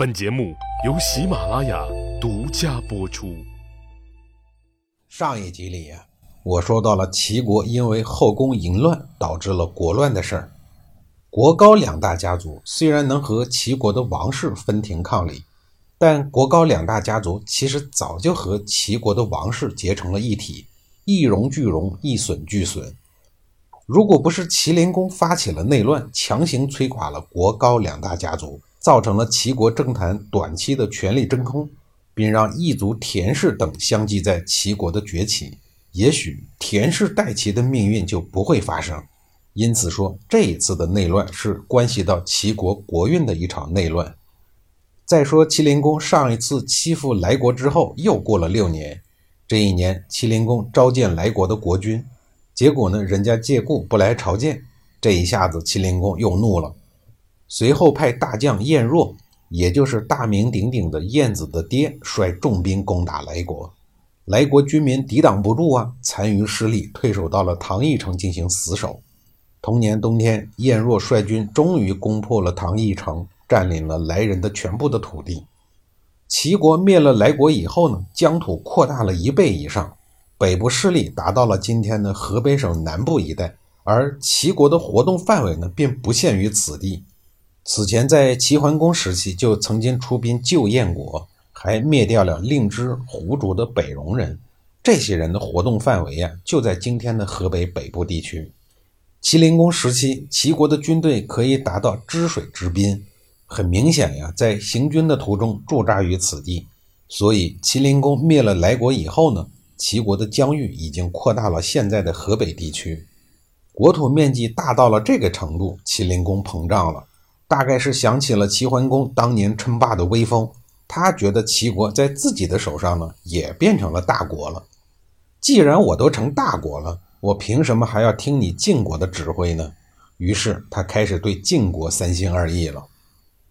本节目由喜马拉雅独家播出。上一集里呀，我说到了齐国因为后宫淫乱导致了国乱的事儿。国高两大家族虽然能和齐国的王室分庭抗礼，但国高两大家族其实早就和齐国的王室结成了一体，一荣俱荣，一损俱损。如果不是齐灵公发起了内乱，强行摧垮了国高两大家族，造成了齐国政坛短期的权力真空，并让异族田氏等相继在齐国的崛起，也许田氏代齐的命运就不会发生。因此说，这一次的内乱是关系到齐国国运的一场内乱。再说齐灵公上一次欺负来国之后，又过了六年，这一年齐灵公召见来国的国君。结果呢，人家借故不来朝见，这一下子齐灵公又怒了，随后派大将晏若，也就是大名鼎鼎的晏子的爹，率重兵攻打莱国，莱国军民抵挡不住啊，残余势力退守到了唐邑城进行死守。同年冬天，晏若率军终于攻破了唐邑城，占领了莱人的全部的土地。齐国灭了莱国以后呢，疆土扩大了一倍以上。北部势力达到了今天的河北省南部一带，而齐国的活动范围呢，并不限于此地。此前在齐桓公时期就曾经出兵救燕国，还灭掉了令支、胡族的北戎人。这些人的活动范围呀，就在今天的河北北部地区。齐灵公时期，齐国的军队可以达到支水之滨，很明显呀，在行军的途中驻扎于此地。所以，齐灵公灭了莱国以后呢？齐国的疆域已经扩大了现在的河北地区，国土面积大到了这个程度，齐灵公膨胀了，大概是想起了齐桓公当年称霸的威风，他觉得齐国在自己的手上呢，也变成了大国了。既然我都成大国了，我凭什么还要听你晋国的指挥呢？于是他开始对晋国三心二意了。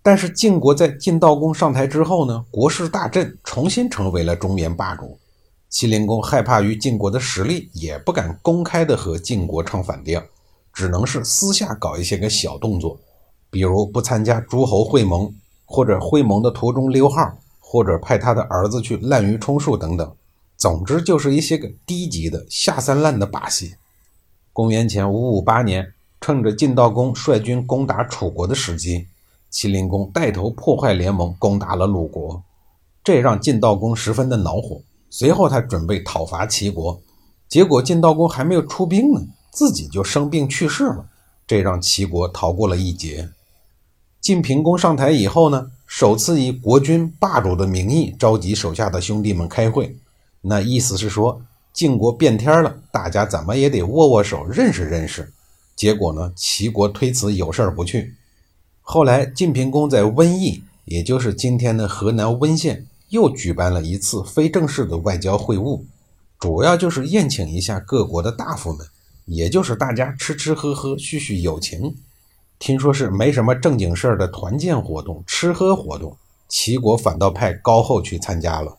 但是晋国在晋悼公上台之后呢，国势大振，重新成为了中原霸主。齐灵公害怕于晋国的实力，也不敢公开的和晋国唱反调，只能是私下搞一些个小动作，比如不参加诸侯会盟，或者会盟的途中溜号，或者派他的儿子去滥竽充数等等。总之就是一些个低级的下三滥的把戏。公元前五五八年，趁着晋悼公率军攻打楚国的时机，齐灵公带头破坏联盟，攻打了鲁国，这让晋悼公十分的恼火。随后，他准备讨伐齐国，结果晋悼公还没有出兵呢，自己就生病去世了，这让齐国逃过了一劫。晋平公上台以后呢，首次以国君霸主的名义召集手下的兄弟们开会，那意思是说晋国变天了，大家怎么也得握握手，认识认识。结果呢，齐国推辞有事儿不去。后来，晋平公在温邑，也就是今天的河南温县。又举办了一次非正式的外交会晤，主要就是宴请一下各国的大夫们，也就是大家吃吃喝喝叙叙友情。听说是没什么正经事儿的团建活动、吃喝活动，齐国反倒派高后去参加了。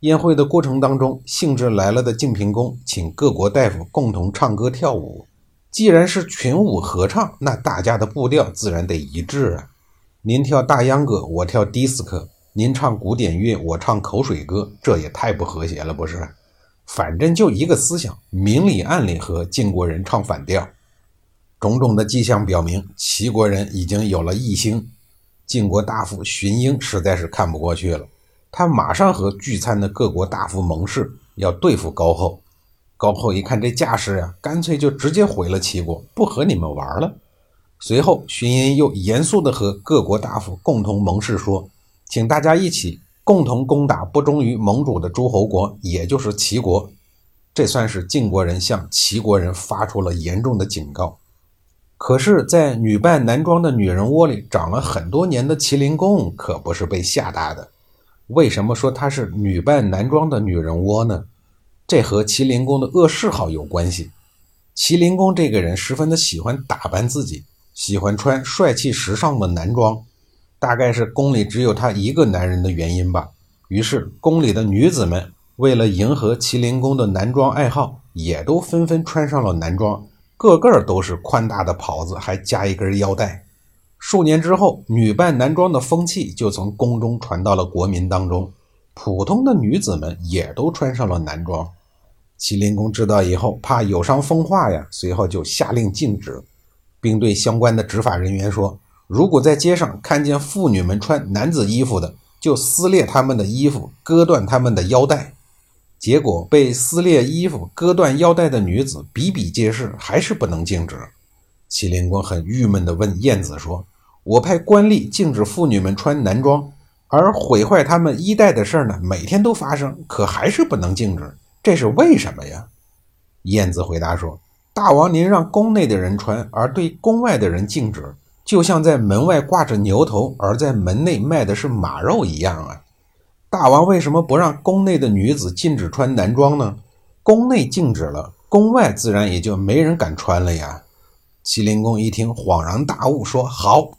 宴会的过程当中，兴致来了的晋平公请各国大夫共同唱歌跳舞。既然是群舞合唱，那大家的步调自然得一致啊。您跳大秧歌，我跳迪斯科。您唱古典乐，我唱口水歌，这也太不和谐了，不是？反正就一个思想，明里暗里和晋国人唱反调。种种的迹象表明，齐国人已经有了异心。晋国大夫荀英实在是看不过去了，他马上和聚餐的各国大夫盟誓，要对付高后。高后一看这架势呀，干脆就直接回了齐国，不和你们玩了。随后，荀英又严肃地和各国大夫共同盟誓说。请大家一起共同攻打不忠于盟主的诸侯国，也就是齐国。这算是晋国人向齐国人发出了严重的警告。可是，在女扮男装的女人窝里长了很多年的麒麟公可不是被吓大的。为什么说她是女扮男装的女人窝呢？这和麒麟公的恶嗜好有关系。麒麟公这个人十分的喜欢打扮自己，喜欢穿帅气时尚的男装。大概是宫里只有他一个男人的原因吧。于是宫里的女子们为了迎合麒麟公的男装爱好，也都纷纷穿上了男装，个个都是宽大的袍子，还加一根腰带。数年之后，女扮男装的风气就从宫中传到了国民当中，普通的女子们也都穿上了男装。麒麟宫知道以后，怕有伤风化呀，随后就下令禁止，并对相关的执法人员说：“如果在街上看见妇女们穿男子衣服的，就撕裂他们的衣服，割断他们的腰带。”结果被撕裂衣服、割断腰带的女子比比皆是，还是不能禁止。麒麟公很郁闷地问燕子说：“我派官吏禁止妇女们穿男装，而毁坏她们衣带的事儿呢，每天都发生，可还是不能禁止，这是为什么呀？”燕子回答说：“大王您让宫内的人穿，而对宫外的人禁止，就像在门外挂着牛头，而在门内卖的是马肉一样啊。”大王为什么不让宫内的女子禁止穿男装呢？宫内禁止了，宫外自然也就没人敢穿了呀。麒麟公一听，恍然大悟，说：“好。”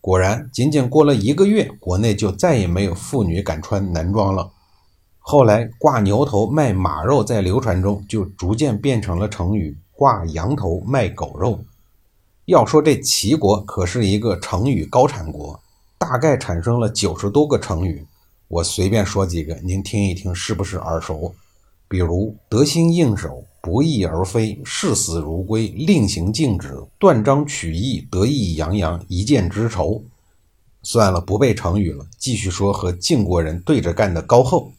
果然，仅仅过了一个月，国内就再也没有妇女敢穿男装了。后来，挂牛头卖马肉在流传中就逐渐变成了成语“挂羊头卖狗肉”。要说这齐国可是一个成语高产国，大概产生了九十多个成语。我随便说几个，您听一听是不是耳熟？比如得心应手、不翼而飞、视死如归、令行禁止、断章取义、得意洋洋、一箭之仇。算了，不背成语了，继续说和晋国人对着干的高后。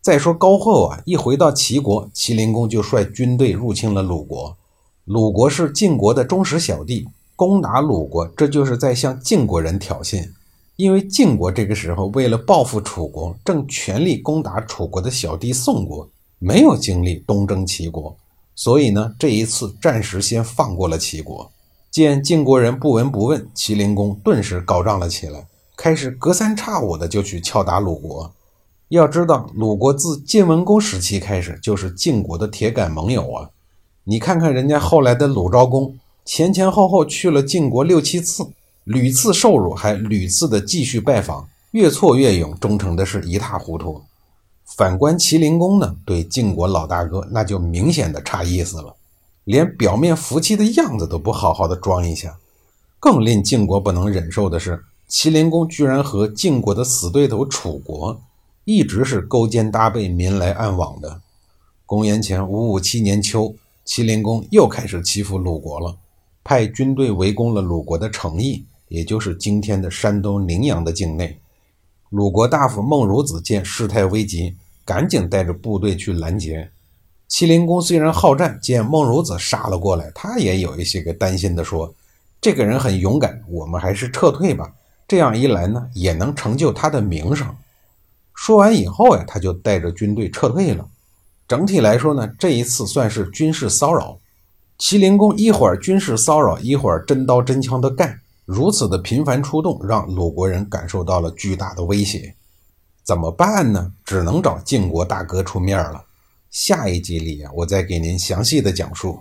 再说高后啊，一回到齐国，齐灵公就率军队入侵了鲁国。鲁国是晋国的忠实小弟，攻打鲁国，这就是在向晋国人挑衅。因为晋国这个时候为了报复楚国，正全力攻打楚国的小弟宋国，没有精力东征齐国，所以呢，这一次暂时先放过了齐国。见晋国人不闻不问，齐灵公顿时高涨了起来，开始隔三差五的就去敲打鲁国。要知道，鲁国自晋文公时期开始就是晋国的铁杆盟友啊！你看看人家后来的鲁昭公，前前后后去了晋国六七次。屡次受辱，还屡次的继续拜访，越挫越勇，忠诚的是一塌糊涂。反观麒麟公呢，对晋国老大哥那就明显的差意思了，连表面服气的样子都不好好的装一下。更令晋国不能忍受的是，麒麟公居然和晋国的死对头楚国一直是勾肩搭背、明来暗往的。公元前五五七年秋，麒麟公又开始欺负鲁国了，派军队围攻了鲁国的城邑。也就是今天的山东临阳的境内，鲁国大夫孟孺子见事态危急，赶紧带着部队去拦截。麒麟公虽然好战，见孟孺子杀了过来，他也有一些个担心的说：“这个人很勇敢，我们还是撤退吧。这样一来呢，也能成就他的名声。”说完以后呀，他就带着军队撤退了。整体来说呢，这一次算是军事骚扰。麒麟公一会儿军事骚扰，一会儿真刀真枪的干。如此的频繁出动，让鲁国人感受到了巨大的威胁。怎么办呢？只能找晋国大哥出面了。下一集里，我再给您详细的讲述。